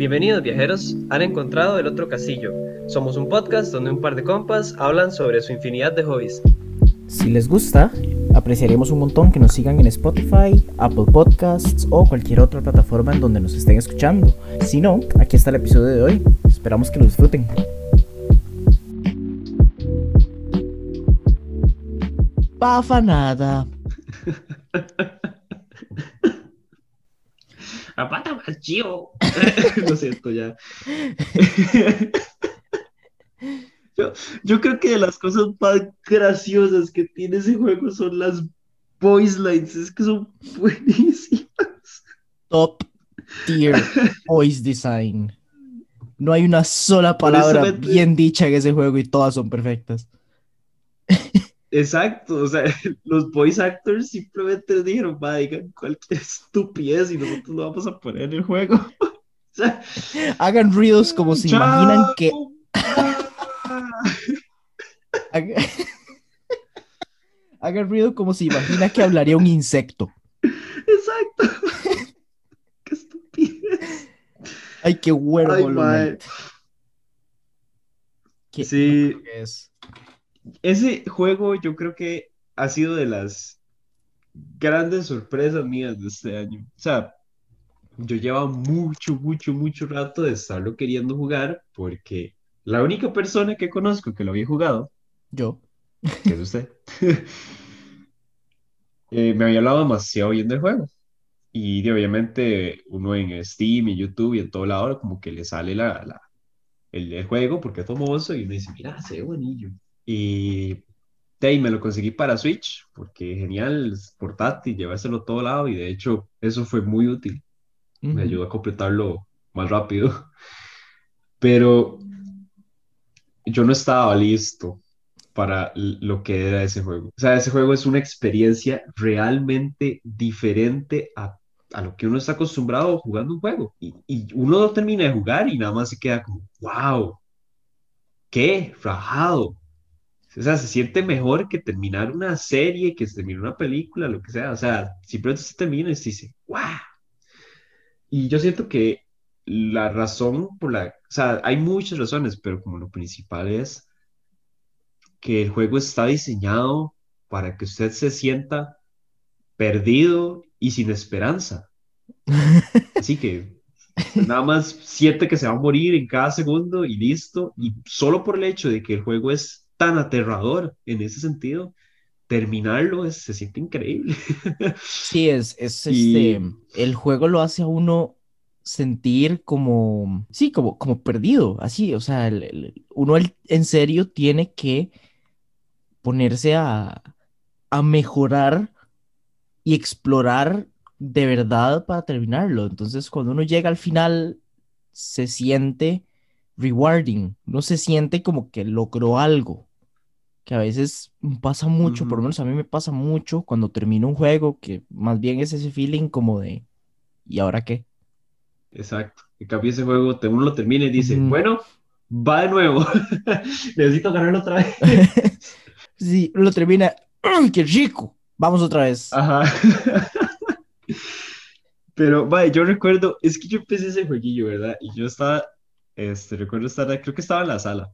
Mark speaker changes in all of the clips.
Speaker 1: Bienvenidos viajeros, han encontrado el otro casillo. Somos un podcast donde un par de compas hablan sobre su infinidad de hobbies.
Speaker 2: Si les gusta, apreciaremos un montón que nos sigan en Spotify, Apple Podcasts o cualquier otra plataforma en donde nos estén escuchando. Si no, aquí está el episodio de hoy. Esperamos que lo disfruten. Pafanada.
Speaker 1: Apata más chido. Lo siento ya. yo, yo creo que de las cosas más graciosas que tiene ese juego son las voice lines. Es que son buenísimas.
Speaker 2: Top tier voice design. No hay una sola palabra bien dicha en ese juego y todas son perfectas.
Speaker 1: Exacto, o sea, los voice actors simplemente dijeron, va, digan cualquier estupidez y nosotros lo vamos a poner en el juego. O sea,
Speaker 2: Hagan ruidos como se imaginan que
Speaker 1: chao.
Speaker 2: Haga- Haga ruido como se imagina que hablaría un insecto.
Speaker 1: Exacto. Qué estupidez.
Speaker 2: Ay, qué huevo
Speaker 1: Ay.
Speaker 2: Qué-
Speaker 1: Sí,
Speaker 2: ¿qué es?
Speaker 1: Ese juego yo creo que ha sido de las grandes sorpresas mías de este año. O sea, yo llevaba mucho, mucho, mucho rato de estarlo queriendo jugar porque la única persona que conozco que lo había jugado,
Speaker 2: Yo.
Speaker 1: que es usted, eh, me había hablado demasiado bien del juego. Y obviamente uno en Steam y YouTube y en todo lado como que le sale la, la- el, el juego porque es famoso y uno dice, mira, se ve buenillo. Y de ahí me lo conseguí para Switch porque genial, es portátil, llevárselo a todo lado y de hecho eso fue muy útil. Me
Speaker 2: Ujú.
Speaker 1: ayudó a completarlo más rápido. Pero yo no estaba listo para lo que era ese juego. O sea, ese juego es una experiencia realmente diferente a, a lo que uno está acostumbrado jugando un juego. Y, y uno lo termina de jugar y nada más se queda como, wow, qué rajado. O sea, se siente mejor que terminar una serie, que terminar una película, lo que sea. O sea, simplemente se termina y se dice, wow. Y yo siento que la razón por la, o sea, hay muchas razones, pero como lo principal es que el juego está diseñado para que usted se sienta perdido y sin esperanza. Así que nada más siente que se va a morir en cada segundo y listo. Y solo por el hecho de que el juego es tan aterrador en ese sentido, terminarlo es- se siente increíble.
Speaker 2: Sí, es, es
Speaker 1: Y-
Speaker 2: este. El juego lo hace a uno sentir como. Sí, como, como perdido. Así, o sea, el- el- uno el- en serio tiene que ponerse a, a mejorar y explorar de verdad para terminarlo. Entonces, cuando uno llega al final, se siente rewarding. Uno se siente como que logró algo. Que a veces pasa mucho, por lo menos a mí me pasa mucho cuando termino un juego, que más bien es ese feeling como de, ¿y ahora qué?
Speaker 1: Exacto. En cambio, ese juego te- uno lo termina y dice, bueno, va de nuevo. Necesito ganarlo otra vez.
Speaker 2: Sí, lo termina, ¡ay, qué rico! Vamos otra vez.
Speaker 1: Ajá. Pero, vaya, yo recuerdo, es que yo empecé ese jueguillo, ¿verdad? Y yo estaba, este, recuerdo estar, creo que estaba en la sala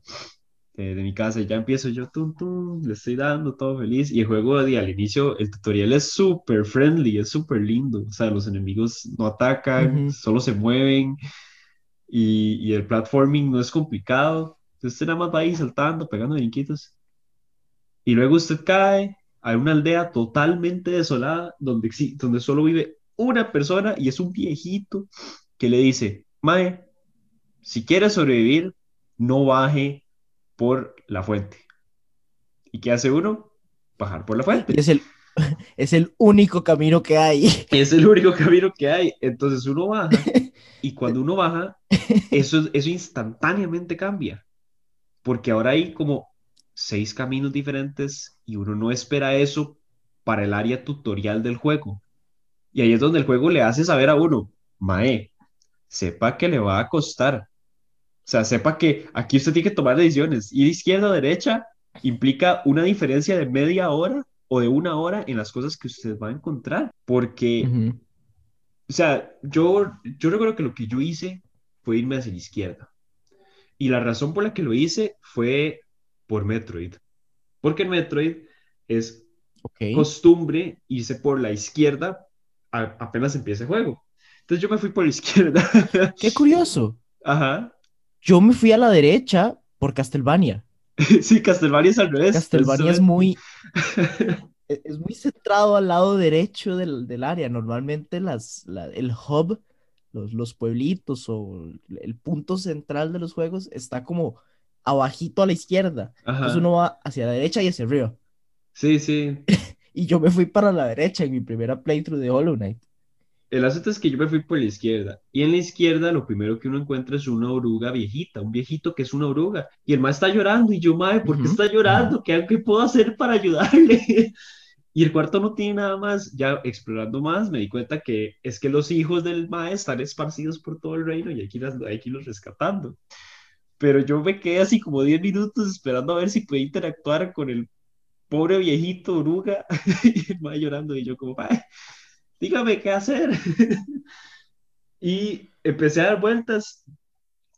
Speaker 1: eh, de mi casa y ya empiezo yo, tum, tum, le estoy dando todo feliz. Y el juego, de, al inicio, el tutorial es súper friendly, es súper lindo. O sea, los enemigos no atacan, solo se mueven. Y, y el platforming no es complicado. Entonces usted nada más va ahí saltando, pegando brinquitos. Y luego usted cae a una aldea totalmente desolada donde, donde solo vive una persona y es un viejito que le dice, Mae, si quiere sobrevivir, no baje por la fuente. ¿Y qué hace uno? Bajar por la
Speaker 2: Y
Speaker 1: fuente.
Speaker 2: es el, es el único camino que hay.
Speaker 1: Es el único camino que hay. Entonces uno baja y cuando uno baja, eso, eso instantáneamente cambia. Porque ahora hay como seis caminos diferentes y uno no espera eso para el área tutorial del juego. Y ahí es donde el juego le hace saber a uno, Mae, sepa que le va a costar. O sea, sepa que aquí usted tiene que tomar decisiones. Ir izquierda o derecha implica una diferencia de media hora o de una hora en las cosas que usted va a encontrar. Porque
Speaker 2: Ujú.
Speaker 1: o sea, yo, yo recuerdo que lo que yo hice fue irme hacia la izquierda. Y la razón por la que lo hice fue por Metroid. Porque en Metroid es costumbre irse por la izquierda apenas empieza el juego. Entonces yo me fui por la izquierda.
Speaker 2: Qué curioso.
Speaker 1: Ajá.
Speaker 2: Yo me fui a la derecha por Castlevania.
Speaker 1: sí, Castlevania es al revés.
Speaker 2: Castlevania es muy... E-, es muy centrado al lado derecho del, del área. Normalmente las, el hub, los, los, pueblitos o el punto central de los juegos está como abajito a la izquierda. Entonces uno va hacia la derecha y hacia arriba.
Speaker 1: Sí, sí.
Speaker 2: y yo me fui para la derecha en mi primera playthrough de Hollow Knight.
Speaker 1: El asunto es que yo me fui por la izquierda. Y en la izquierda lo primero que uno encuentra es una oruga viejita, un viejito que es una oruga. Y el mae está llorando. Y yo, mae, ¿por qué está llorando? ¿Qué, ¿Qué, puedo hacer para ayudarle? y el cuarto no tiene nada más. Ya explorando más, me di cuenta que es que los hijos del mae están esparcidos por todo el reino y hay que, hay que irlos rescatando. Pero yo me quedé así como 10 minutos esperando a ver si podía interactuar con el pobre viejito oruga. y el mae llorando. Y yo, como, mae dígame qué hacer. y empecé a dar vueltas.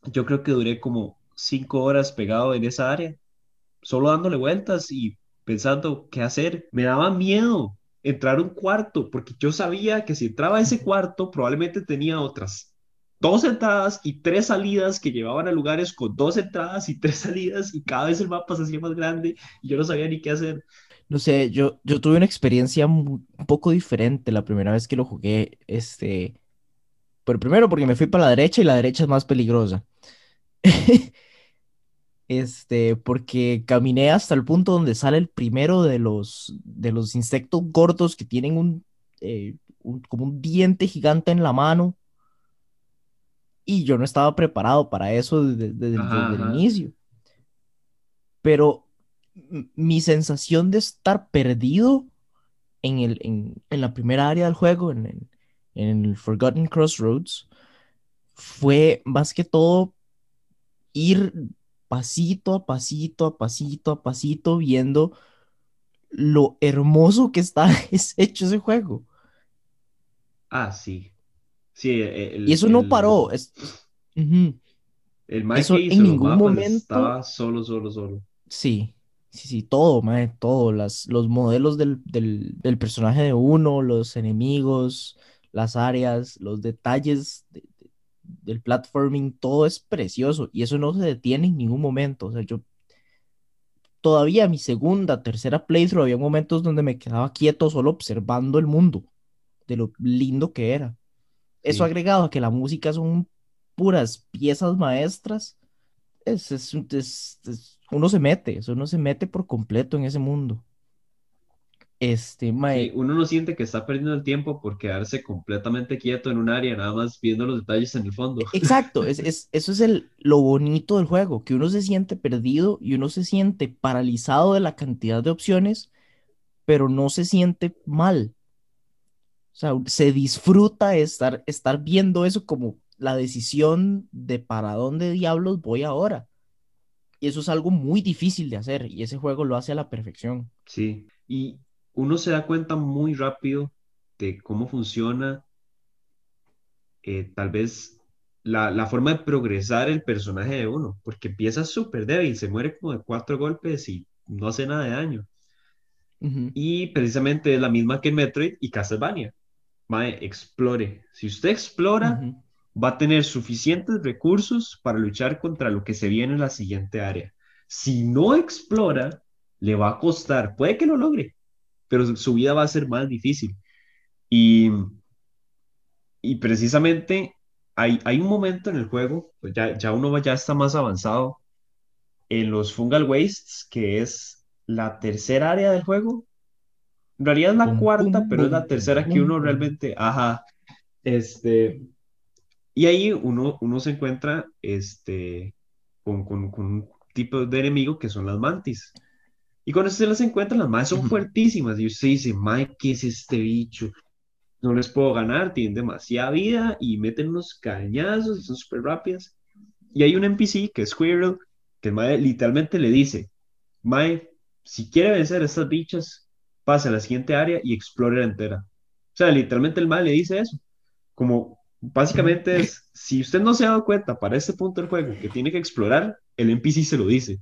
Speaker 1: Yo creo que duré como cinco horas pegado en esa área, solo dándole vueltas y pensando qué hacer. Me daba miedo entrar a un cuarto, porque yo sabía que si entraba a ese cuarto, probablemente tenía otras dos entradas y tres salidas que llevaban a lugares con dos entradas y tres salidas, y cada vez el mapa se hacía más grande y yo no sabía ni qué hacer.
Speaker 2: No sé, yo, yo tuve una experiencia un poco diferente la primera vez que lo jugué. Este, pero primero porque me fui para la derecha y la derecha es más peligrosa. Este, porque caminé hasta el punto donde sale el primero de los, de los insectos gordos que tienen eh, un, como un diente gigante en la mano. Y yo no estaba preparado para eso desde, desde el inicio. Pero mi sensación de estar perdido en, el, en, en la primera área del juego, en, en, el Forgotten Crossroads, fue más que todo ir pasito a pasito, a pasito, a pasito, viendo lo hermoso que está es hecho ese juego.
Speaker 1: Ah, sí. Sí,
Speaker 2: y eso no paró. Es,
Speaker 1: El más en ningún momento estaba solo, solo, solo.
Speaker 2: Sí, Sí, sí, todo, mae, todo. Las, los modelos del, personaje de uno, los enemigos, las áreas, los detalles del platforming, todo es precioso y eso no se detiene en ningún momento. O sea, yo todavía mi segunda, tercera playthrough había momentos donde me quedaba quieto solo observando el mundo, de lo lindo que era. Eso agregado a que la música son puras piezas maestras, es, es, es uno se mete, uno se mete por completo en ese mundo. Este,
Speaker 1: uno no siente que está perdiendo el tiempo por quedarse completamente quieto en un área, nada más viendo los detalles en el fondo.
Speaker 2: Exacto, es, eso es el, lo bonito del juego, que uno se siente perdido y uno se siente paralizado de la cantidad de opciones, pero no se siente mal. O sea, se disfruta estar, estar viendo eso como la decisión de para dónde diablos voy ahora. Y eso es algo muy difícil de hacer y ese juego lo hace a la perfección.
Speaker 1: Sí, y uno se da cuenta muy rápido de cómo funciona eh, tal vez la, la, forma de progresar el personaje de uno, porque empieza súper débil, se muere como de cuatro golpes y no hace nada de daño. Y precisamente es la misma que en Metroid y Castlevania. Mae, explore. Si usted explora, va a tener suficientes recursos para luchar contra lo que se viene en la siguiente área. Si no explora, le va a costar, puede que lo logre, pero su vida va a ser más difícil. Y, y precisamente hay, hay un momento en el juego, pues ya, ya uno ya está más avanzado en los Fungal Wastes, que es la tercera área del juego. En realidad es la cuarta, pero es la tercera que uno realmente, ajá, este, y ahí uno, uno se encuentra este, con, con, con, un tipo de enemigo que son las mantis. Y cuando se las encuentra, las más son fuertísimas. Y usted dice, Mike, ¿qué es este bicho? No les puedo ganar, tienen demasiada vida y meten unos cañazos y son súper rápidas. Y hay un NPC que es Squirrel, que Mae literalmente le dice, Mae, si quiere vencer a estas bichas, pase a la siguiente área y explore la entera. O sea, literalmente el Mae le dice eso. Como Básicamente es, si usted no se ha dado cuenta para este punto del juego que tiene que explorar, el NPC se lo dice.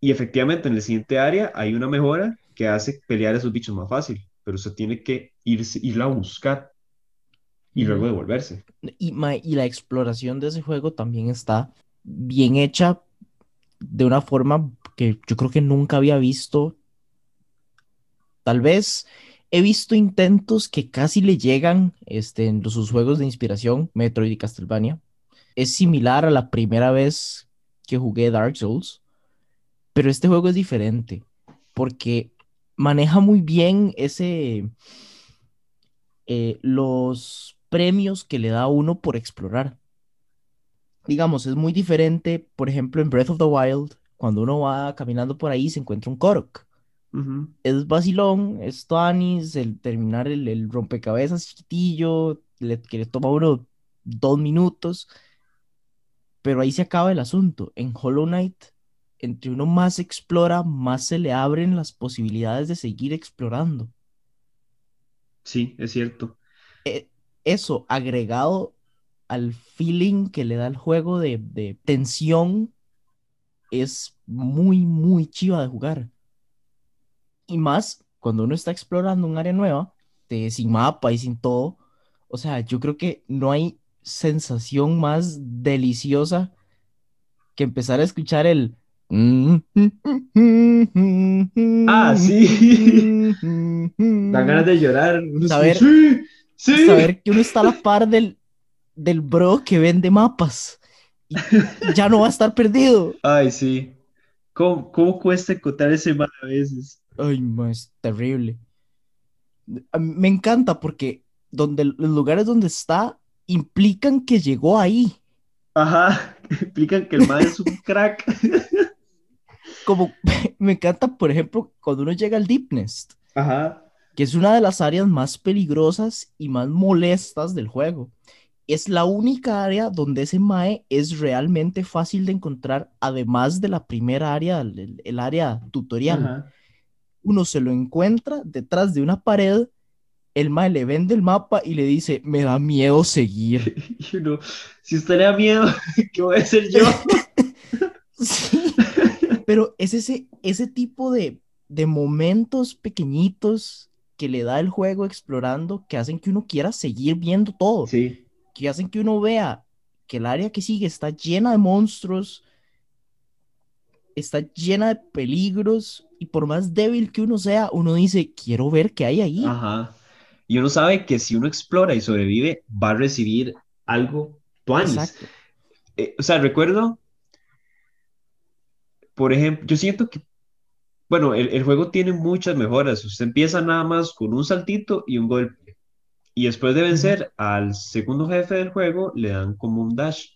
Speaker 1: Y efectivamente en el siguiente área hay una mejora que hace pelear a esos bichos más fácil, pero usted tiene que irse, irla a buscar y luego devolverse.
Speaker 2: Y, ma- y la exploración de ese juego también está bien hecha de una forma que yo creo que nunca había visto. Tal vez he visto intentos que casi le llegan este, en sus juegos de inspiración, Metroid y Castlevania. Es similar a la primera vez que jugué Dark Souls, pero este juego es diferente porque maneja muy bien ese, eh, los premios que le da uno por explorar. Digamos, es muy diferente, por ejemplo, en Breath of the Wild, cuando uno va caminando por ahí se encuentra un Korok. Es vacilón, es tuanis, el terminar el, el rompecabezas chiquitillo, le- que le toma uno dos minutos, pero ahí se acaba el asunto. En Hollow Knight, entre uno más explora, más se le abren las posibilidades de seguir explorando.
Speaker 1: Sí, es cierto.
Speaker 2: e- eso agregado al feeling que le da el juego de, de tensión es muy, muy chiva de jugar. Y más cuando uno está explorando un área nueva, de, sin mapa y sin todo. O sea, yo creo que no hay sensación más deliciosa que empezar a escuchar el...
Speaker 1: Ah, sí. Dan ganas de llorar.
Speaker 2: Saber-
Speaker 1: sí, sí.
Speaker 2: saber que uno está a la par del, del bro que vende mapas y ya no va a estar perdido.
Speaker 1: Ay, sí. ¿Cómo, cómo cuesta encontrar ese mal a veces?
Speaker 2: Ay, ma, es terrible. Me encanta porque donde, los lugares donde está implican que llegó ahí.
Speaker 1: Ajá, explican que el mal es un crack.
Speaker 2: Como me encanta, por ejemplo, cuando uno llega al Deep Nest,
Speaker 1: Ajá,
Speaker 2: que es una de las áreas más peligrosas y más molestas del juego. Es la única área donde ese mae es realmente fácil de encontrar, además de la primera área, el, el área tutorial.
Speaker 1: ajá.
Speaker 2: Uno se lo encuentra detrás de una pared, el mae le vende el mapa y le dice, me da miedo seguir.
Speaker 1: Y uno, si usted le da miedo, ¿qué voy a hacer yo?
Speaker 2: Sí, pero es ese, ese tipo de, de momentos pequeñitos que le da el juego explorando que hacen que uno quiera seguir viendo todo.
Speaker 1: Sí,
Speaker 2: que hacen que uno vea que el área que sigue está llena de monstruos, está llena de peligros, y por más débil que uno sea, uno dice, quiero ver qué hay ahí.
Speaker 1: ajá. Y uno sabe que si uno explora y sobrevive, va a recibir algo tuanis.
Speaker 2: Exacto.
Speaker 1: Eh, o sea, recuerdo, por ejemplo, yo siento que, bueno, el, el juego tiene muchas mejoras. Usted empieza nada más con un saltito y un golpe. Y después de vencer al segundo jefe del juego, le dan como un dash.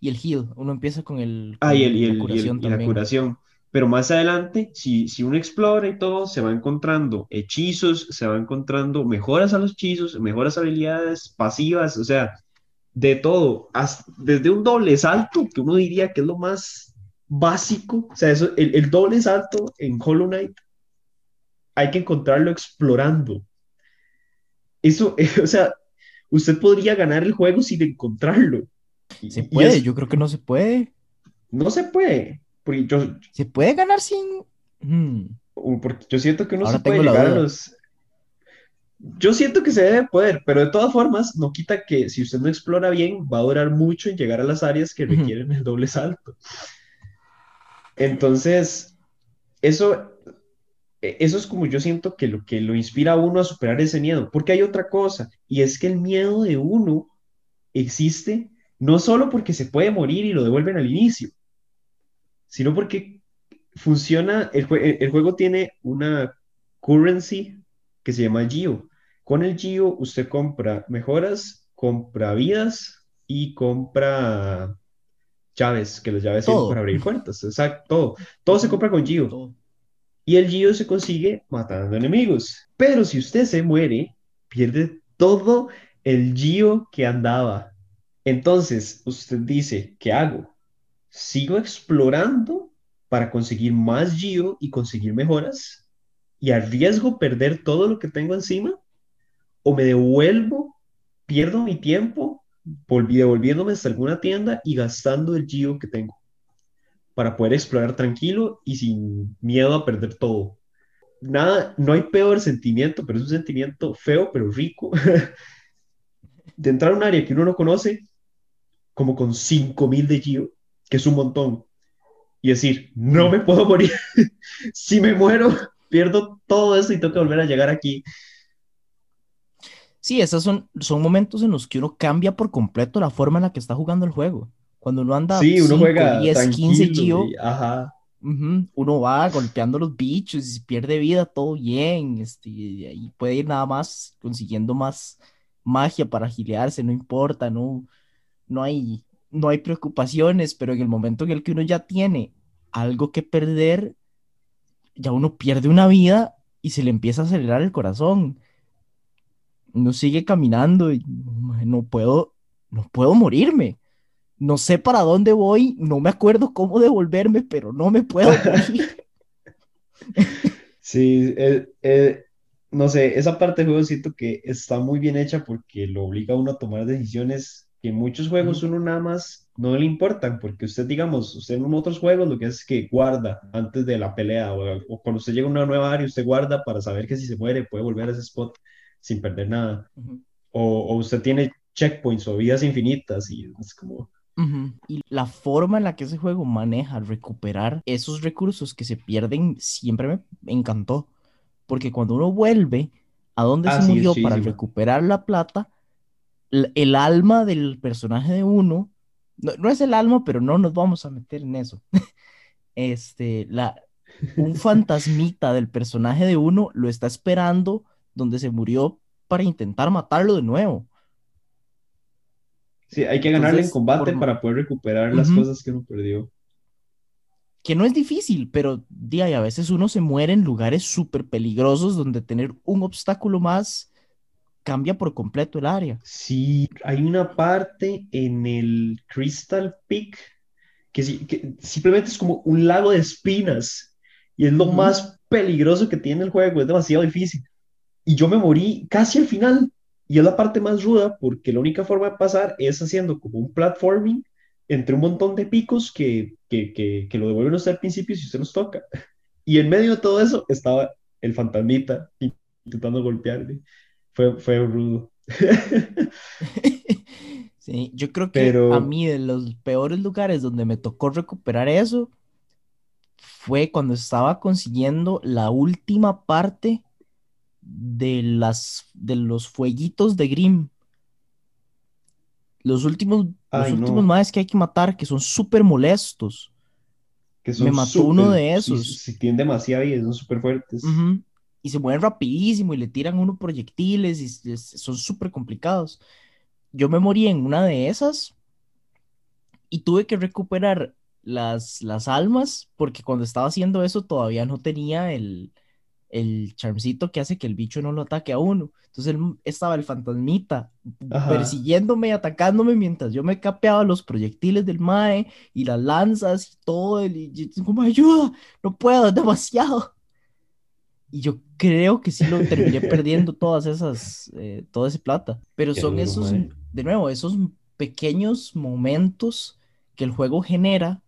Speaker 2: Y el heal, uno empieza con el,
Speaker 1: Ah,
Speaker 2: con
Speaker 1: y, el, y,
Speaker 2: la
Speaker 1: el- y el-
Speaker 2: curación
Speaker 1: y la curación. Pero más adelante, si, si uno explora y todo, se va encontrando hechizos, se va encontrando mejoras a los hechizos, mejoras habilidades pasivas, o sea, de todo, hasta- desde un doble salto, que uno diría que es lo más básico, o sea, eso, el, el doble salto en Hollow Knight, hay que encontrarlo explorando. Eso, o sea, usted podría ganar el juego sin encontrarlo.
Speaker 2: Se puede,
Speaker 1: es-
Speaker 2: yo creo que no se puede.
Speaker 1: No se puede, porque yo,
Speaker 2: Se puede ganar sin... Hmm,
Speaker 1: o porque yo siento que uno
Speaker 2: Ahora
Speaker 1: se puede llegar a los... Yo siento que se debe poder, pero de todas formas no quita que si usted no explora bien, va a durar mucho en llegar a las áreas que requieren el doble salto. Entonces, eso, e- eso es como yo siento que lo que lo inspira a uno a superar ese miedo, porque hay otra cosa, y es que el miedo de uno existe no solo porque se puede morir y lo devuelven al inicio, sino porque funciona, el, jue- el juego tiene una currency que se llama Geo. Con el Geo usted compra mejoras, compra vidas y compra llaves, que las llaves sirven
Speaker 2: Todo.
Speaker 1: para abrir puertas. Exacto, todo. Todo se compra con
Speaker 2: todo.
Speaker 1: Y el Geo se consigue matando enemigos. Pero si usted se muere, pierde todo el Geo que andaba. Entonces, usted dice, ¿qué hago? ¿Sigo explorando para conseguir más Geo y conseguir mejoras? ¿Y arriesgo perder todo lo que tengo encima? o me devuelvo, pierdo mi tiempo, devolviéndome hasta alguna tienda y gastando el Gio que tengo para poder explorar tranquilo y sin miedo a perder todo. Nada, no hay peor sentimiento, pero es un sentimiento feo, pero rico, de entrar a un área que uno no conoce, como con 5000 de Gio, que es un montón, y decir, no me puedo morir, si me muero, pierdo todo eso y tengo que volver a llegar aquí.
Speaker 2: Sí, esos son, son momentos en los que uno cambia por completo la forma en la que está jugando el juego. Cuando uno anda
Speaker 1: Sí, uno
Speaker 2: 5,
Speaker 1: juega
Speaker 2: 10, 15
Speaker 1: tranquilo.
Speaker 2: Gio,
Speaker 1: y- ajá.
Speaker 2: uno va golpeando los bichos y pierde vida, todo bien. Este, y ahí puede ir nada más consiguiendo más magia para gilearse, no importa, no, no hay, no hay preocupaciones, pero en el momento en el que uno ya tiene algo que perder, ya uno pierde una vida y se le empieza a acelerar el corazón. Uno sigue caminando y "Mae, no puedo, no puedo morirme. No sé para dónde voy, no me acuerdo cómo devolverme, pero no me puedo morir.
Speaker 1: Sí, eh, eh, no sé, esa parte del juego siento que está muy bien hecha porque lo obliga a uno a tomar decisiones que en muchos juegos uno nada más no le importan, porque usted, digamos, usted en otros juegos lo que hace es que guarda antes de la pelea o, o cuando usted llega a una nueva área, usted guarda para saber que si se muere puede volver a ese spot sin perder nada.
Speaker 2: Ujú,
Speaker 1: O, o usted tiene checkpoints o vidas infinitas y es como,
Speaker 2: ujú. Y la forma en la que ese juego maneja recuperar esos recursos que se pierden siempre me encantó. Porque cuando uno vuelve a donde
Speaker 1: ah,
Speaker 2: se
Speaker 1: sí,
Speaker 2: murió
Speaker 1: es
Speaker 2: para
Speaker 1: chidísima.
Speaker 2: recuperar la plata, el alma del personaje de uno, no, no es el alma, pero no nos vamos a meter en eso. Este, la, un fantasmita del personaje de uno lo está esperando donde se murió para intentar matarlo de nuevo.
Speaker 1: Sí, hay que ganarle en
Speaker 2: Entonces,
Speaker 1: combate
Speaker 2: por-
Speaker 1: para poder recuperar las cosas que uno perdió.
Speaker 2: Que no es difícil, pero di, ahí, a veces uno se muere en lugares súper peligrosos donde tener un obstáculo más cambia por completo el área.
Speaker 1: Sí, hay una parte en el Crystal Peak que, simplemente es como un lago de espinas y es lo más peligroso que tiene el juego, es demasiado difícil. Y yo me morí casi al final y es la parte más ruda porque la única forma de pasar es haciendo como un platforming entre un montón de picos que, que, que, que lo devuelven a usted al principio si usted los toca. Y en medio de todo eso estaba el fantasmita intentando golpearle. Fue, fue rudo.
Speaker 2: Sí, yo creo que
Speaker 1: Pero-
Speaker 2: a mí de los peores lugares donde me tocó recuperar eso fue cuando estaba consiguiendo la última parte de las de los fueguitos de Grimm. Los últimos, los
Speaker 1: Ay, no.
Speaker 2: últimos maes que hay que matar, que son súper molestos.
Speaker 1: que
Speaker 2: Me mató uno de esos.
Speaker 1: Si, tienen demasiada vida, son súper fuertes.
Speaker 2: Ujú. Y se mueven rapidísimo y le tiran uno proyectiles y son súper complicados. Yo me morí en una de esas y tuve que recuperar las, las almas porque cuando estaba haciendo eso todavía no tenía el, el charmcito que hace que el bicho no lo ataque a uno. Entonces él- estaba el fantasmita
Speaker 1: Ajá.
Speaker 2: persiguiéndome y atacándome mientras yo me capeaba los proyectiles del mae y las lanzas y todo. Y yo como ayuda, no puedo, es demasiado. Y yo creo que sí lo terminé perdiendo todas esas, eh, toda esa plata. Pero
Speaker 1: Qué
Speaker 2: son
Speaker 1: duro,
Speaker 2: esos, de nuevo, esos pequeños momentos que el juego genera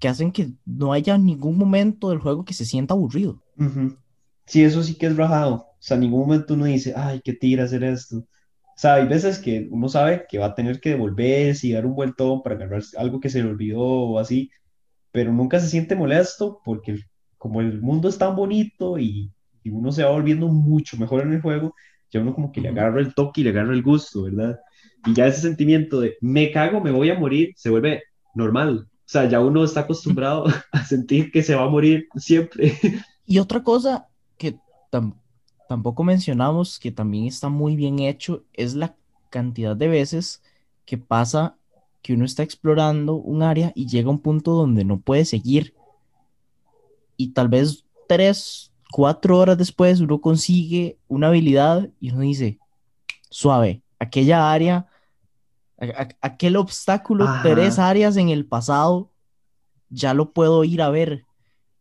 Speaker 2: que hacen que no haya ningún momento del juego que se sienta aburrido.
Speaker 1: Ujú. Sí, eso sí que es rajado. O sea, en ningún momento uno dice, ay, qué tira hacer esto. O sea, hay veces que uno sabe que va a tener que devolverse y dar un vueltón para agarrar algo que se le olvidó o así, pero nunca se siente molesto porque el- como el mundo es tan bonito y, y uno se va volviendo mucho mejor en el juego, ya uno como que le agarra el toque y le agarra el gusto, ¿verdad? Y ya ese sentimiento de me cago, me voy a morir, se vuelve normal. O sea, ya uno está acostumbrado a sentir que se va a morir siempre.
Speaker 2: Y otra cosa que tam- tampoco mencionamos, que también está muy bien hecho, es la cantidad de veces que pasa que uno está explorando un área y llega a un punto donde no puede seguir. Y tal vez tres, cuatro horas después uno consigue una habilidad y uno dice, suave, aquella área, a- a- aquel obstáculo,
Speaker 1: Ajá.
Speaker 2: tres áreas en el pasado, ya lo puedo ir a ver.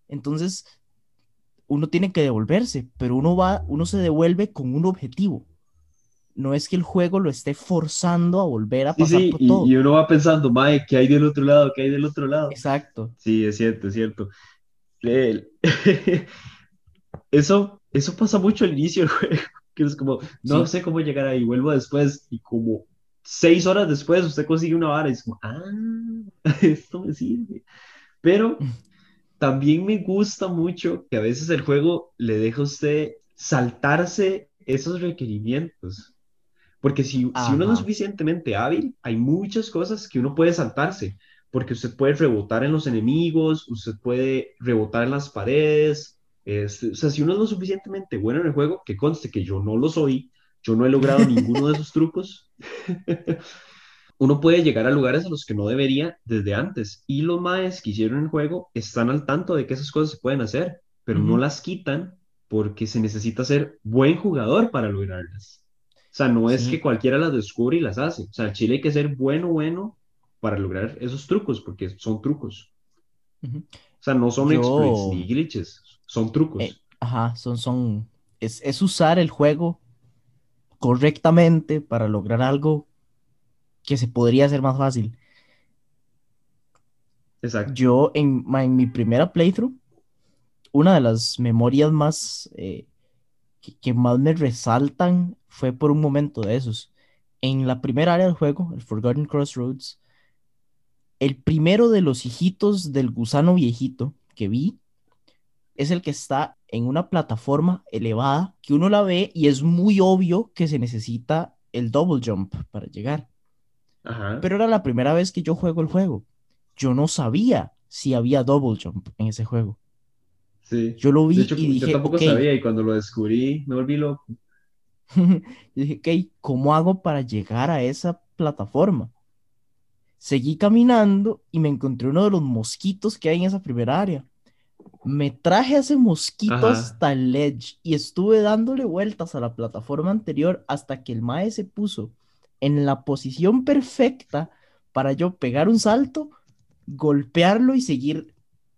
Speaker 2: Entonces, uno tiene que devolverse, pero uno va, uno se devuelve con un objetivo. no es que el juego lo esté forzando a volver a
Speaker 1: Sí,
Speaker 2: pasar
Speaker 1: sí,
Speaker 2: por
Speaker 1: y,
Speaker 2: todo.
Speaker 1: y uno va pensando, mae, ¿qué hay del otro lado? ¿Qué hay del otro lado?
Speaker 2: Exacto.
Speaker 1: Sí, es cierto, es cierto. Eso, eso pasa mucho al inicio del juego, que es como, no
Speaker 2: Sí.
Speaker 1: sé cómo llegar ahí, vuelvo después, y como seis horas después usted consigue una vara y es como, ah, esto me sirve. Pero también me gusta mucho que a veces el juego le deja a usted saltarse esos requerimientos. Porque si, si uno no es suficientemente hábil, hay muchas cosas que uno puede saltarse. Porque usted puede rebotar en los enemigos, usted puede rebotar en las paredes. este, o sea, si uno no es lo suficientemente bueno en el juego, que conste que yo no lo soy, yo no he logrado ninguno de esos trucos, uno puede llegar a lugares a los que no debería desde antes. Y los maes que hicieron el juego están al tanto de que esas cosas se pueden hacer, pero no las quitan porque se necesita ser buen jugador para lograrlas. O sea, no es
Speaker 2: Sí.
Speaker 1: que cualquiera las descubre y las hace. O sea, en Chile hay que ser bueno, bueno para lograr esos trucos, porque son trucos. O sea, no son exploits
Speaker 2: Yo,
Speaker 1: ni glitches, son trucos.
Speaker 2: eh, ajá, son, son, es, es usar el juego correctamente para lograr algo que se podría hacer más fácil.
Speaker 1: Exacto.
Speaker 2: Yo en mi primera playthrough, una de las memorias más eh, que, que más me resaltan fue por un momento de esos. En la primera área del juego, el Forgotten Crossroads, el primero de los hijitos del gusano viejito que vi es el que está en una plataforma elevada que uno la ve y es muy obvio que se necesita el double jump para llegar.
Speaker 1: Ajá.
Speaker 2: Pero era la primera vez que yo juego el juego. Yo no sabía si había double jump en ese juego.
Speaker 1: Sí.
Speaker 2: Yo lo vi
Speaker 1: hecho,
Speaker 2: y
Speaker 1: yo
Speaker 2: dije,
Speaker 1: tampoco
Speaker 2: ok,
Speaker 1: sabía y cuando lo descubrí me volví loco.
Speaker 2: Yo dije, ok, ¿cómo hago para llegar a esa plataforma? Seguí caminando y me encontré uno de los mosquitos que hay en esa primera área. Me traje a ese mosquito
Speaker 1: Ajá.
Speaker 2: hasta el ledge y estuve dándole vueltas a la plataforma anterior hasta que el mae se puso en la posición perfecta para yo pegar un salto, golpearlo y seguir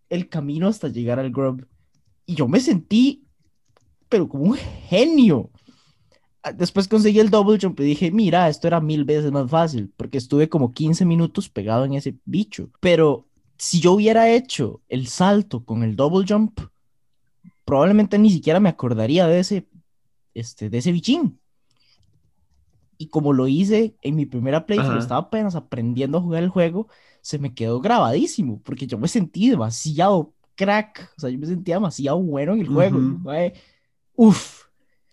Speaker 2: el camino hasta llegar al grub. Y yo me sentí, pero como un genio. Ah, Después conseguí el double jump y dije, mira, esto era mil veces más fácil, porque estuve como 15 minutos pegado en ese bicho. Pero si yo hubiera hecho el salto con el double jump, probablemente ni siquiera me acordaría de ese, este, de ese bichín. Y como lo hice en mi primera playthrough, estaba apenas aprendiendo a jugar el juego, se me quedó grabadísimo, porque yo me sentí demasiado crack, o sea, yo me sentía demasiado bueno en el juego. Mae, Uf.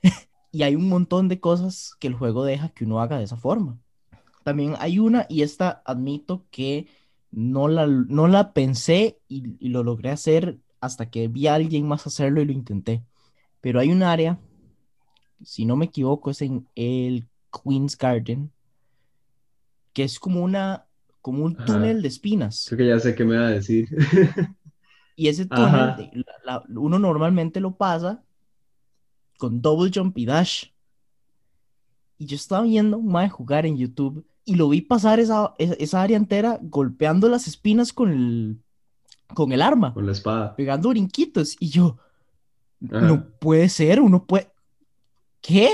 Speaker 2: y hay un montón de cosas que el juego deja que uno haga de esa forma. También hay una, y esta admito que no la, no la pensé y, y lo logré hacer hasta que vi a alguien más hacerlo y lo intenté. Pero hay un área, si no me equivoco, es en el Queen's Garden, que es como una, como un
Speaker 1: Ajá.
Speaker 2: túnel de espinas.
Speaker 1: Creo que ya sé qué me va a decir.
Speaker 2: Y ese túnel, la- la- uno normalmente lo pasa con double jump y dash. Y yo estaba viendo un mae jugar en YouTube y lo vi pasar esa, esa, esa área entera golpeando las espinas con el, con el arma,
Speaker 1: Con la espada.
Speaker 2: pegando brinquitos. Y yo,
Speaker 1: Ajá.
Speaker 2: no puede ser, uno puede... ¿Qué?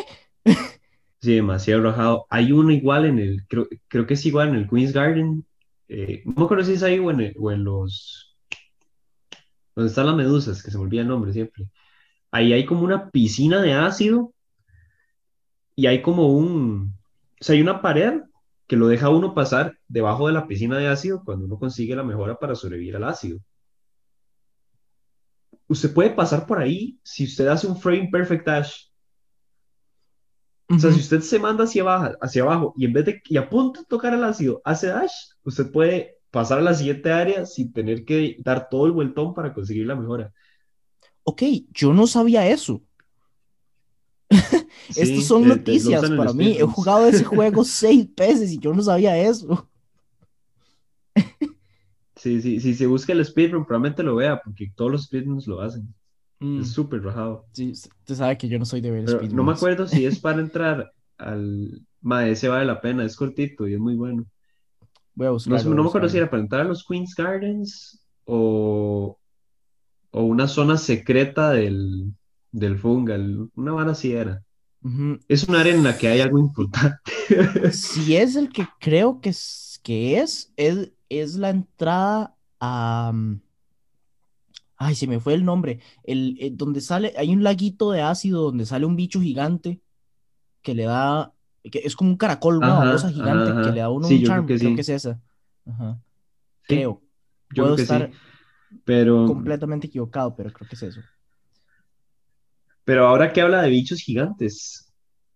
Speaker 1: Sí, demasiado rajado. Hay uno igual en el, creo, creo que es igual en el Queen's Garden. eh, no me acuerdo si es ahí o en, el- o en los, donde están las medusas, que se me olvida el nombre siempre. Ahí hay como una piscina de ácido y hay como un, o sea, hay una pared que lo deja a uno pasar debajo de la piscina de ácido cuando uno consigue la mejora para sobrevivir al ácido. Usted puede pasar por ahí si usted hace un frame perfect dash. O sea, si usted se manda hacia abajo, hacia abajo y en vez de y a punto de tocar el ácido hace dash, usted puede pasar a la siguiente área sin tener que dar todo el vueltón para conseguir la mejora.
Speaker 2: Ok, yo no sabía eso. Estas
Speaker 1: Sí,
Speaker 2: son
Speaker 1: eh, lo
Speaker 2: noticias para mí. He
Speaker 1: speedruns.
Speaker 2: jugado ese juego seis veces y yo no sabía eso.
Speaker 1: Sí, sí, si se busca el speedrun, probablemente lo vea, porque todos los speedruns lo hacen.
Speaker 2: Mm,
Speaker 1: Es súper rajado.
Speaker 2: sí, usted sabe que yo no soy de ver
Speaker 1: Pero no me
Speaker 2: speedruns.
Speaker 1: acuerdo si es para entrar al... Ma, ese vale la pena, es cortito y es muy bueno.
Speaker 2: Voy a
Speaker 1: No,
Speaker 2: buscarlo. a
Speaker 1: no me acuerdo si era para entrar a los Queen's Gardens o, o una zona secreta del, del Fungal. Una vara así era. Es una área en la que hay algo importante.
Speaker 2: Si es el que creo que es, que es, es, es la entrada a... mm, Ay, se me fue el nombre. El, eh, donde sale, hay un laguito de ácido donde sale un bicho gigante que le da, que es como un caracol, una
Speaker 1: Ajá,
Speaker 2: babosa gigante
Speaker 1: ajá,
Speaker 2: que le da uno
Speaker 1: Sí,
Speaker 2: un
Speaker 1: creo
Speaker 2: charm. Creo que es esa. Ajá.
Speaker 1: Sí,
Speaker 2: Creo.
Speaker 1: yo
Speaker 2: Puedo
Speaker 1: creo que
Speaker 2: estar.
Speaker 1: Pero,
Speaker 2: completamente equivocado, pero creo que es eso.
Speaker 1: pero ahora que habla de bichos gigantes,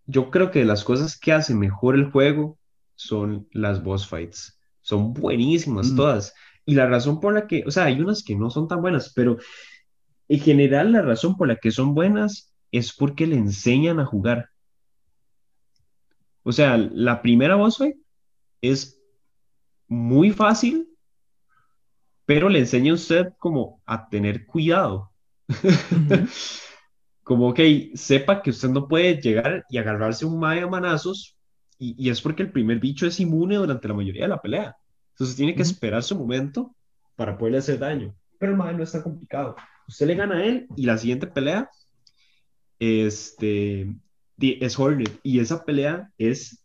Speaker 1: yo creo que las cosas que hace mejor el juego son las boss fights. Son buenísimas
Speaker 2: Mm,
Speaker 1: todas. Y la razón por la que, o sea, hay unas que no son tan buenas, pero en general la razón por la que son buenas es porque le enseñan a jugar. O sea, la primera boss fight es muy fácil, pero le enseña a usted como a tener cuidado. Como, ok, sepa que usted no puede llegar y agarrarse un mae a manazos, y, y es porque el primer bicho es inmune durante la mayoría de la pelea. Entonces tiene que esperar su momento para poderle hacer daño. Pero el mae no es tan complicado. Usted le gana a él y la siguiente pelea este, es Hornet. Y esa pelea es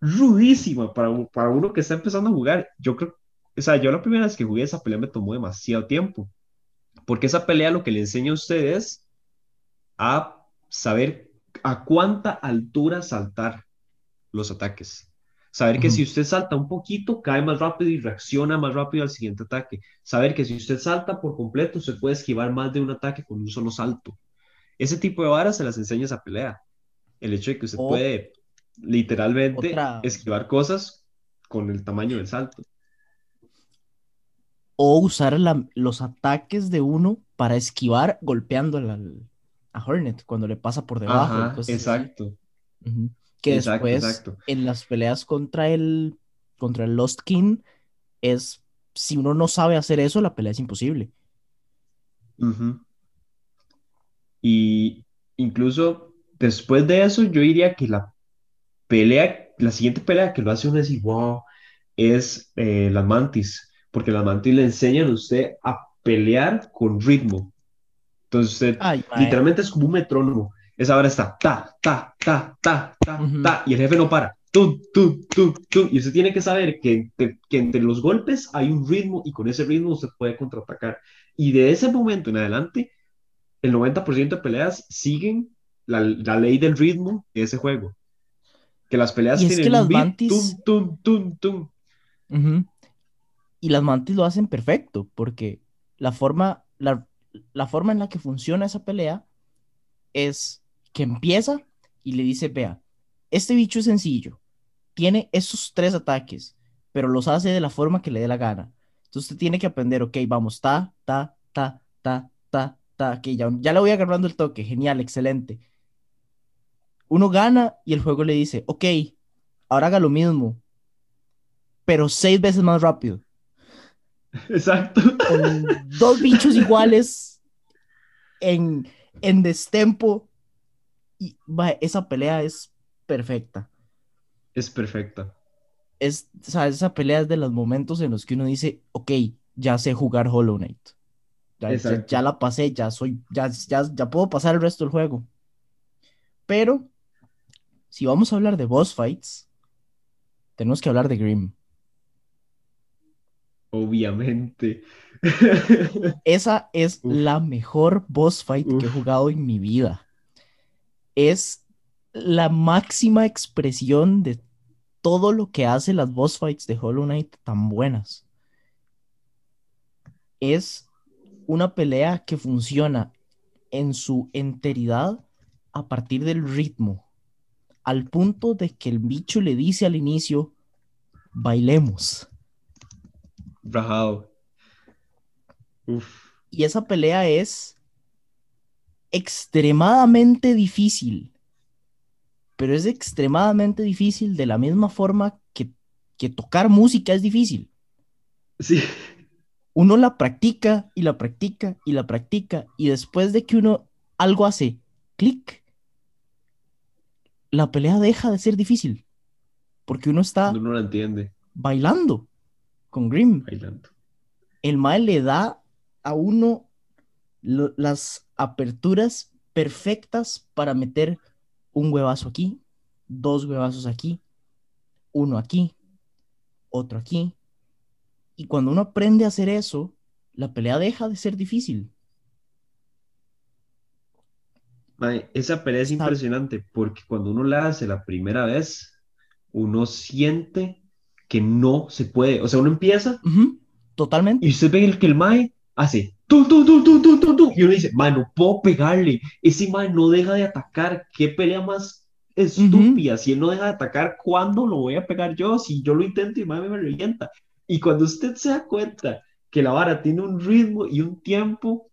Speaker 1: rudísima para, para uno que está empezando a jugar. Yo creo, o sea, yo la primera vez que jugué esa pelea me tomó demasiado tiempo. Porque esa pelea lo que le enseña a usted es a saber a cuánta altura saltar los ataques. Saber que si usted salta un poquito, cae más rápido y reacciona más rápido al siguiente ataque. Saber que si usted salta por completo, se puede esquivar más de un ataque con un solo salto. Ese tipo de varas se las enseña esa pelea. El hecho de que usted puede literalmente
Speaker 2: otra,
Speaker 1: esquivar cosas con el tamaño del salto.
Speaker 2: O usar la- los ataques de uno para esquivar golpeando al- a Hornet cuando le pasa por debajo
Speaker 1: Ajá, exacto.
Speaker 2: Que
Speaker 1: exacto,
Speaker 2: después
Speaker 1: exacto.
Speaker 2: en las peleas contra el, contra el Lost King es, si uno no sabe hacer eso, la pelea es imposible.
Speaker 1: Y incluso después de eso, yo diría que la pelea, la siguiente pelea que lo hace uno decir, wow, es eh, las mantis, porque las mantis le enseñan a usted a pelear con ritmo. Entonces, usted
Speaker 2: Ay,
Speaker 1: literalmente es como un metrónomo. Esa hora está ta, ta, ta, ta, ta,
Speaker 2: Ujú.
Speaker 1: ta, y el jefe no para. Tum, tum, tum. Y usted tiene que saber que entre, que entre los golpes hay un ritmo y con ese ritmo usted puede contraatacar. Y de ese momento en adelante, el 90% de peleas siguen la, la ley del ritmo de ese juego. Que las peleas
Speaker 2: Y es que
Speaker 1: tienen
Speaker 2: las
Speaker 1: un beat,
Speaker 2: mantis,
Speaker 1: tum, tum, tum, tum.
Speaker 2: ujú, y las mantis lo hacen perfecto, porque la forma, la, la forma en la que funciona esa pelea es que empieza y le dice, vea, este bicho es sencillo, tiene esos tres ataques, pero los hace de la forma que le dé la gana. Entonces usted tiene que aprender, ok, vamos, ta, ta, ta, ta, ta, ta, que ya, ya le voy agarrando el toque, genial, excelente. Uno gana y el juego le dice, ok, ahora haga lo mismo, pero seis veces más rápido,
Speaker 1: Exacto.
Speaker 2: con dos bichos iguales en, en destempo. Y esa pelea es perfecta.
Speaker 1: Es perfecta.
Speaker 2: Es, o sea, esa pelea es de los momentos en los que uno dice, ok, ya sé jugar Hollow Knight. Ya, ya-
Speaker 1: Exacto.
Speaker 2: ya la pasé, ya soy, ya, ya, ya puedo pasar el resto del juego. Pero, si vamos a hablar de boss fights, tenemos que hablar de Grimm.
Speaker 1: Obviamente.
Speaker 2: Esa es
Speaker 1: Uf.
Speaker 2: la mejor boss fight que he jugado en mi vida. Es la máxima expresión de todo lo que hace las boss fights de Hollow Knight tan buenas. Es una pelea que funciona en su enteridad a partir del ritmo, al punto de que el bicho le dice al inicio, bailemos.
Speaker 1: Rajado. Uf.
Speaker 2: Y esa pelea es extremadamente difícil, pero es extremadamente difícil de la misma forma que, que tocar música es difícil.
Speaker 1: Sí.
Speaker 2: Uno la practica y la practica y la practica y después de que uno algo hace clic, la pelea deja de ser difícil porque uno está
Speaker 1: Uno no lo entiende.
Speaker 2: bailando con Grimm. El mae le da a uno lo- las aperturas perfectas para meter un huevazo aquí, dos huevazos aquí, uno aquí, otro aquí. Y cuando uno aprende a hacer eso, la pelea deja de ser difícil.
Speaker 1: Mae, esa pelea es impresionante porque cuando uno la hace la primera vez, uno siente que no se puede. O sea, uno empieza
Speaker 2: totalmente.
Speaker 1: y usted ve el que el Mae hace tum, tum, tum, tum, tum, tum, tum, y uno dice, Mae, no puedo pegarle. Ese Mae no deja de atacar. ¿Qué pelea más estúpida? Si él no deja de atacar, ¿cuándo lo voy a pegar yo? Si yo lo intento y Mae me revienta. Y cuando usted se da cuenta que la vara tiene un ritmo y un tiempo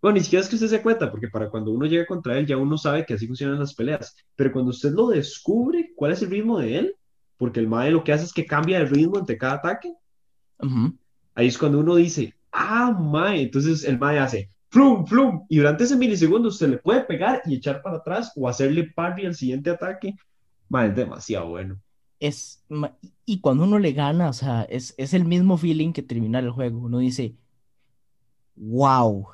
Speaker 1: bueno, ni siquiera es que usted se cuenta, porque para cuando uno llega contra él ya uno sabe que así funcionan las peleas. Pero cuando usted lo descubre, ¿cuál es el ritmo de él? Porque el MAE lo que hace es que cambia el ritmo entre cada ataque. Ahí es cuando uno dice, ah, MAE. Entonces el MAE hace flum, flum. Y durante ese milisegundo usted le puede pegar y echar para atrás o hacerle parry al siguiente ataque. MAE, es demasiado bueno.
Speaker 2: Es, y cuando uno le gana, o sea, es, es el mismo feeling que terminar el juego. Uno dice, wow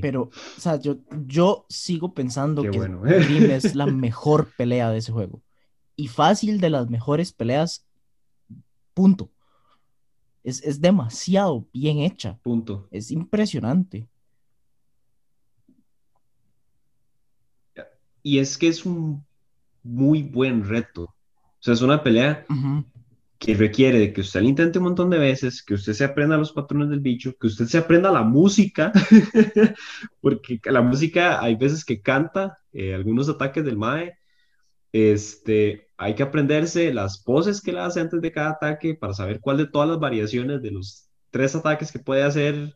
Speaker 2: Pero, o sea, yo, yo sigo pensando que bueno. es la mejor pelea de ese juego. Y fácil de las mejores peleas, punto. Es, es demasiado bien hecha.
Speaker 1: Punto.
Speaker 2: Es impresionante.
Speaker 1: Y es que es un muy buen reto. O sea, es una pelea que requiere de que usted lo intente un montón de veces, que usted se aprenda los patrones del bicho, que usted se aprenda la música, porque la música hay veces que canta eh, algunos ataques del MAE, este, hay que aprenderse las poses que le hace antes de cada ataque para saber cuál de todas las variaciones de los tres ataques que puede hacer,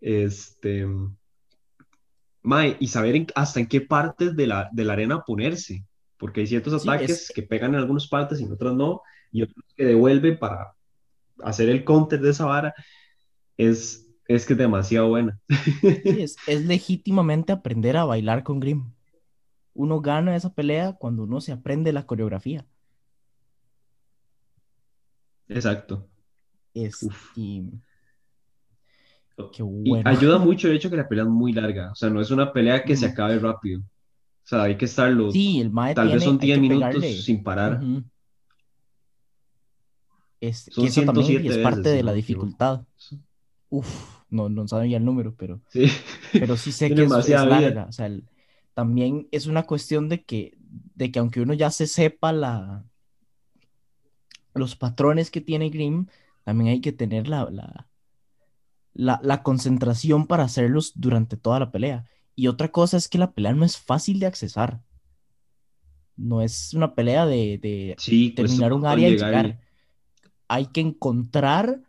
Speaker 1: este, MAE, y saber hasta en qué partes de la, de la arena ponerse, porque hay ciertos ataques que pegan en algunas partes y en otras no, y otros que devuelve para hacer el counter de esa vara, es, es que es demasiado buena.
Speaker 2: es, legítimamente aprender a bailar con Grimm. Uno gana esa pelea cuando uno se aprende la coreografía.
Speaker 1: Exacto.
Speaker 2: Es, y...
Speaker 1: Qué bueno. ayuda mucho el hecho que la pelea es muy larga. O sea, no es una pelea que se acabe rápido. O sea, hay que estarlo.
Speaker 2: Sí, el
Speaker 1: Tal vez son 10 minutos sin parar.
Speaker 2: Es, que eso también es parte de la dificultad. Uf, no, no sabía el número, pero sí, pero sí sé que es, es, larga. O sea, también es una cuestión de que, de que aunque uno ya se sepa la, los patrones que tiene Grimm, también hay que tener la, la, la, la concentración para hacerlos durante toda la pelea. Y otra cosa es que la pelea no es fácil de accesar. No es una pelea de, de terminar un área y llegar hay que encontrar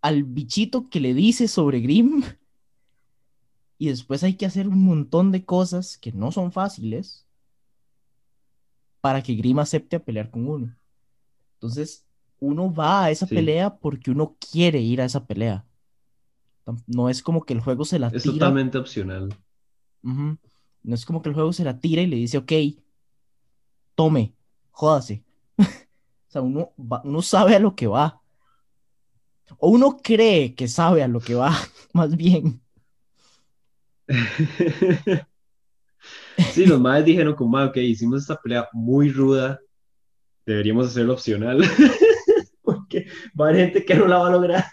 Speaker 2: al bichito que le dice sobre Grimm. Y después hay que hacer un montón de cosas que no son fáciles para que Grimm acepte a pelear con uno. Entonces, uno va a esa pelea porque uno quiere ir a esa pelea. No es como que el juego se la tira.
Speaker 1: Es totalmente opcional.
Speaker 2: No es como que el juego se la tira y le dice, ok, tome, jódase uno, uno sabe a lo que va. O uno cree que sabe a lo que va, más bien.
Speaker 1: Sí, los madres dijeron como, ok, hicimos esta pelea muy ruda, deberíamos hacerlo opcional, porque va a haber gente que no la va a lograr.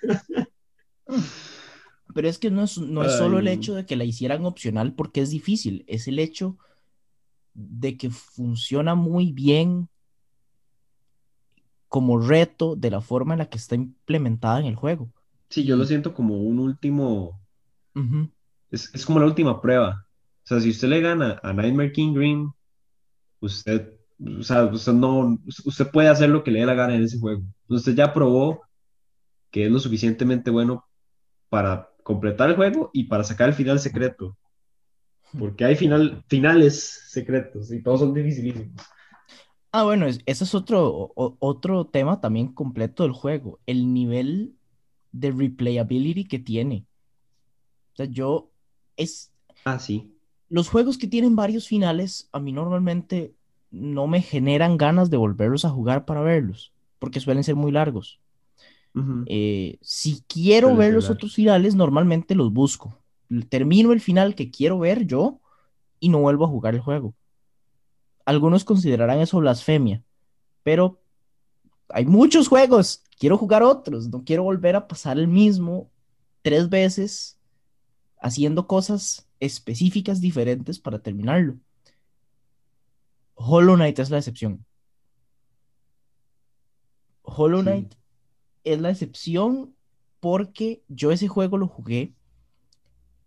Speaker 2: Pero es que no es, no es solo el hecho de que la hicieran opcional porque es difícil, es el hecho de que funciona muy bien como reto de la forma en la que está implementada en el juego.
Speaker 1: Sí, yo lo siento como un último... es, como la última prueba. O sea, si usted le gana a Nightmare King Green, usted, o sea, usted, no, usted puede hacer lo que le dé la gana en ese juego. Usted ya probó que es lo suficientemente bueno para completar el juego y para sacar el final secreto. Porque hay final, finales secretos y todos son dificilísimos.
Speaker 2: Ah, bueno, ese es otro, otro tema también completo del juego, el nivel de replayability que tiene. O sea, yo es...
Speaker 1: Ah, sí.
Speaker 2: Los juegos que tienen varios finales, a mí normalmente no me generan ganas de volverlos a jugar para verlos, porque suelen ser muy largos. Eh, si quiero ver los otros finales, normalmente los busco. termino el final que quiero ver yo y no vuelvo a jugar el juego. Algunos considerarán eso blasfemia, pero hay muchos juegos, quiero jugar otros, no quiero volver a pasar el mismo tres veces haciendo cosas específicas diferentes para terminarlo. Hollow Knight es la excepción. Hollow Knight es la excepción porque yo ese juego lo jugué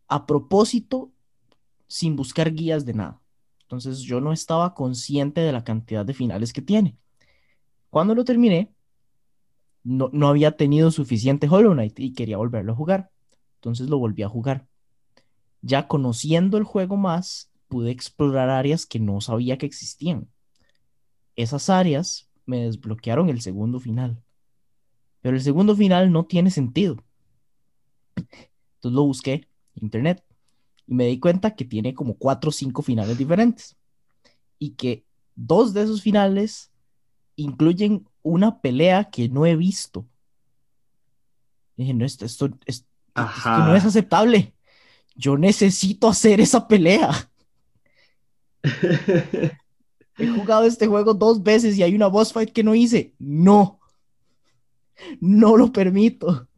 Speaker 2: a propósito sin buscar guías de nada. Entonces yo no estaba consciente de la cantidad de finales que tiene. Cuando lo terminé, no, no había tenido suficiente Hollow Knight y quería volverlo a jugar. Entonces lo volví a jugar. Ya conociendo el juego más, pude explorar áreas que no sabía que existían. Esas áreas me desbloquearon el segundo final. Pero el segundo final no tiene sentido. Entonces lo busqué internet y me di cuenta que tiene como cuatro o cinco finales diferentes. Y que dos de esos finales incluyen una pelea que no he visto. dije, no, esto, esto, esto no es aceptable. Yo necesito hacer esa pelea. He jugado este juego dos veces y hay una boss fight que no hice. No. No lo permito.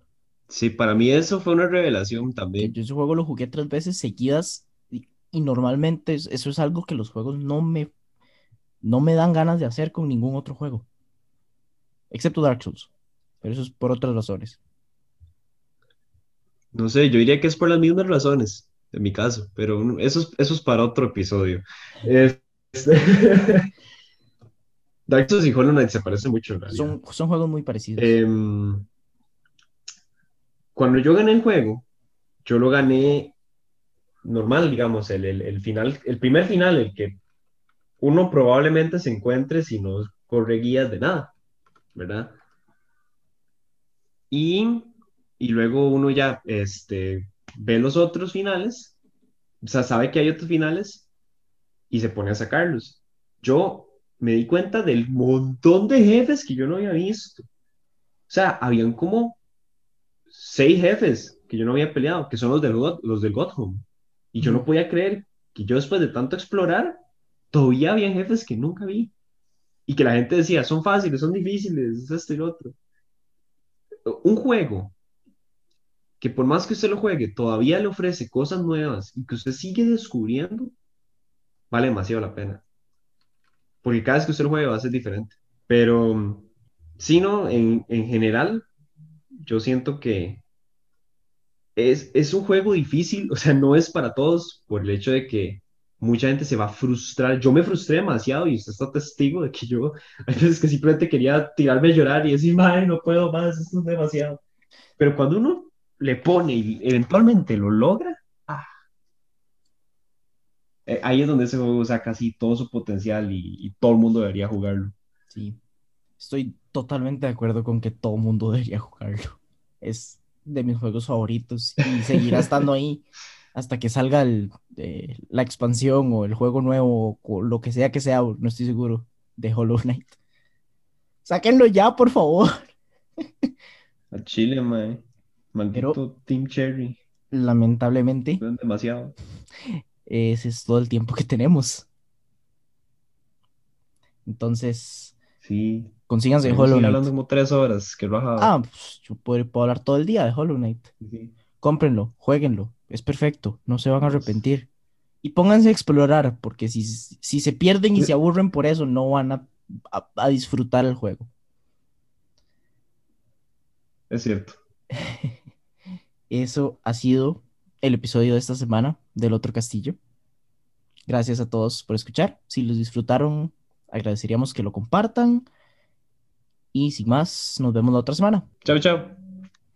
Speaker 1: Sí, para mí eso fue una revelación también.
Speaker 2: Yo ese juego lo jugué tres veces seguidas y, normalmente eso es algo que los juegos no me, no me dan ganas de hacer con ningún otro juego. Excepto Dark Souls. Pero eso es por otras razones.
Speaker 1: No sé, yo diría que es por las mismas razones, en mi caso, pero eso es, eso es para otro episodio. Este, Dark Souls y Hollow Knight se parecen mucho.
Speaker 2: son, son, juegos muy parecidos.
Speaker 1: Em, cuando yo gané el juego, yo lo gané normal, digamos, el, el, final, el primer final, el que uno probablemente se encuentre si no corre guías de nada, ¿verdad? Y, y luego uno ya este, ve los otros finales, o sea, sabe que hay otros finales y se pone a sacarlos. Yo me di cuenta del montón de jefes que yo no había visto. O sea, habían como seis jefes que yo no había peleado, que son los del, los del Godhome. Y yo no podía creer que yo después de tanto explorar, todavía había jefes que nunca vi. Y que la gente decía, son fáciles, son difíciles, es esto y lo otro. Un juego que por más que usted lo juegue, todavía le ofrece cosas nuevas y que usted sigue descubriendo, vale demasiado la pena. Porque cada vez que usted lo juegue va a ser diferente. Pero, si no, en, en general, yo siento que es, es un juego difícil, o sea, no es para todos por el hecho de que mucha gente se va a frustrar. Yo me frustré demasiado y usted está testigo de que yo hay veces que simplemente quería tirarme a llorar y decir, ay, no puedo más, esto es demasiado. Pero cuando uno le pone y eventualmente lo logra, ah, eh, ahí es donde ese juego saca casi todo su potencial y, y todo el mundo debería jugarlo.
Speaker 2: Sí, estoy totalmente de acuerdo con que todo el mundo debería jugarlo. Es de mis juegos favoritos y seguirá estando ahí hasta que salga el, la expansión o el juego nuevo o lo que sea que sea, no estoy seguro, de Hollow Knight. Sáquenlo ya, por favor.
Speaker 1: A Chile, man. Maldito Team Cherry.
Speaker 2: Lamentablemente.
Speaker 1: Demasiado.
Speaker 2: Ese es todo el tiempo que tenemos. Entonces.
Speaker 1: Sí.
Speaker 2: Consíganse Hollow Knight.
Speaker 1: hablando como tres horas, que
Speaker 2: Ah, pues, yo puedo, hablar todo el día de Hollow Knight. Cómprenlo, jueguenlo, es perfecto, no se van a arrepentir. Y pónganse a explorar, porque si, si se pierden y se aburren por eso, no van a, a disfrutar el juego.
Speaker 1: Es cierto.
Speaker 2: Eso ha sido el episodio de esta semana del otro castillo. Gracias a todos por escuchar. Si los disfrutaron, agradeceríamos que lo compartan y sin más, nos vemos la otra semana.
Speaker 1: Chao, chao.